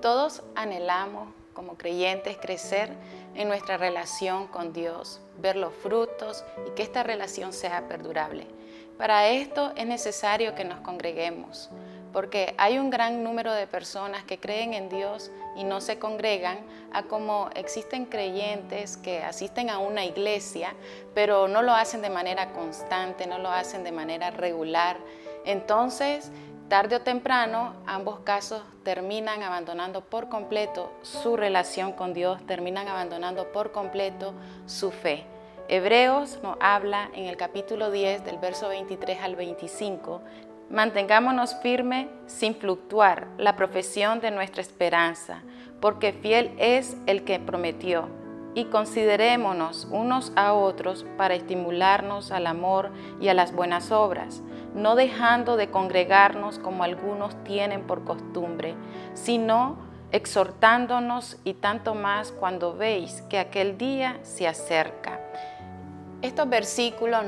Todos anhelamos como creyentes crecer en nuestra relación con Dios, ver los frutos y que esta relación sea perdurable. Para esto es necesario que nos congreguemos, porque hay un gran número de personas que creen en Dios y no se congregan, a como existen creyentes que asisten a una iglesia, pero no lo hacen de manera constante, no lo hacen de manera regular. Entonces, tarde o temprano, ambos casos terminan abandonando por completo su relación con Dios, terminan abandonando por completo su fe. Hebreos nos habla en el capítulo 10 del verso 23 al 25 Mantengámonos firmes sin fluctuar la profesión de nuestra esperanza, porque fiel es el que prometió. Y considerémonos unos a otros para estimularnos al amor y a las buenas obras, no dejando de congregarnos como algunos tienen por costumbre, sino exhortándonos y tanto más cuando veis que aquel día se acerca. Estos versículos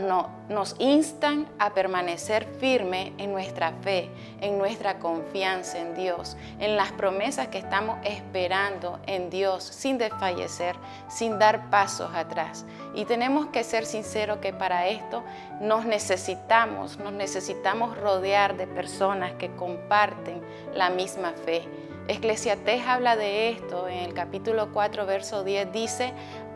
nos instan a permanecer firme en nuestra fe, en nuestra confianza en Dios, en las promesas que estamos esperando en Dios, sin desfallecer, sin dar pasos atrás. Y tenemos que ser sinceros que para esto nos necesitamos, nos necesitamos rodear de personas que comparten la misma fe. Eclesiastés habla de esto en el capítulo 4, verso 10, dice,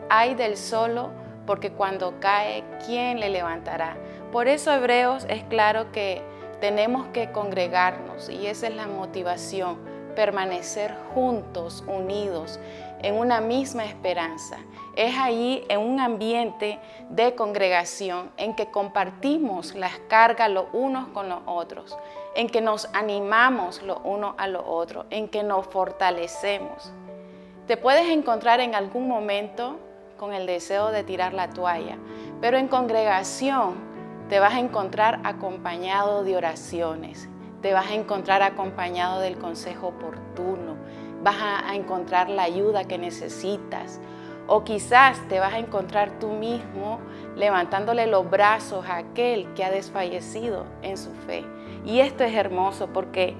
hay del solo porque cuando cae, ¿quién le levantará? Por eso Hebreos es claro que tenemos que congregarnos y esa es la motivación, permanecer juntos, unidos, en una misma esperanza. Es allí en un ambiente de congregación en que compartimos las cargas los unos con los otros, en que nos animamos los unos a los otros, en que nos fortalecemos. Te puedes encontrar en algún momento con el deseo de tirar la toalla, pero en congregación te vas a encontrar acompañado de oraciones, te vas a encontrar acompañado del consejo oportuno, vas a encontrar la ayuda que necesitas. O quizás te vas a encontrar tú mismo levantándole los brazos a aquel que ha desfallecido en su fe. Y esto es hermoso porque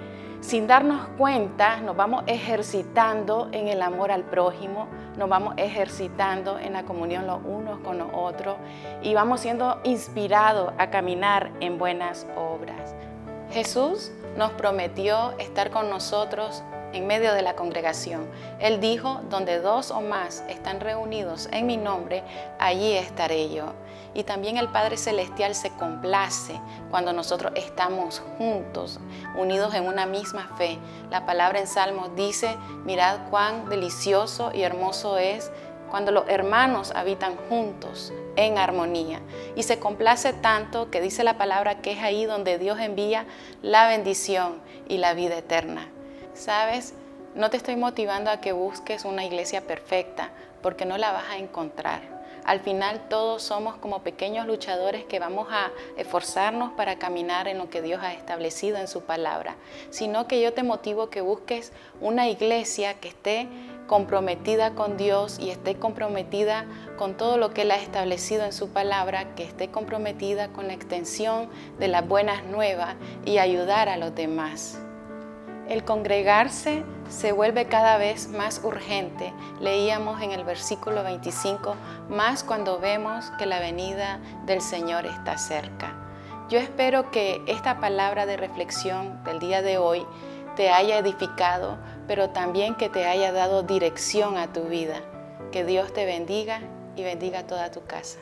sin darnos cuenta nos vamos ejercitando en el amor al prójimo, nos vamos ejercitando en la comunión los unos con los otros y vamos siendo inspirados a caminar en buenas obras. Jesús nos prometió estar con nosotros en medio de la congregación. Él dijo, donde dos o más están reunidos en mi nombre, allí estaré yo. Y también el Padre Celestial se complace cuando nosotros estamos juntos, unidos en una misma fe. La palabra en Salmos dice, mirad cuán delicioso y hermoso es cuando los hermanos habitan juntos en armonía. Y se complace tanto que dice la palabra que es ahí donde Dios envía la bendición y la vida eterna. ¿Sabes? No te estoy motivando a que busques una iglesia perfecta, porque no la vas a encontrar. Al final todos somos como pequeños luchadores que vamos a esforzarnos para caminar en lo que Dios ha establecido en su palabra, sino que yo te motivo que busques una iglesia que esté comprometida con Dios y esté comprometida con todo lo que Él ha establecido en su palabra, que esté comprometida con la extensión de las buenas nuevas y ayudar a los demás. El congregarse se vuelve cada vez más urgente. Leíamos en el versículo 25, más cuando vemos que la venida del Señor está cerca. Yo espero que esta palabra de reflexión del día de hoy te haya edificado, pero también que te haya dado dirección a tu vida. Que Dios te bendiga y bendiga toda tu casa.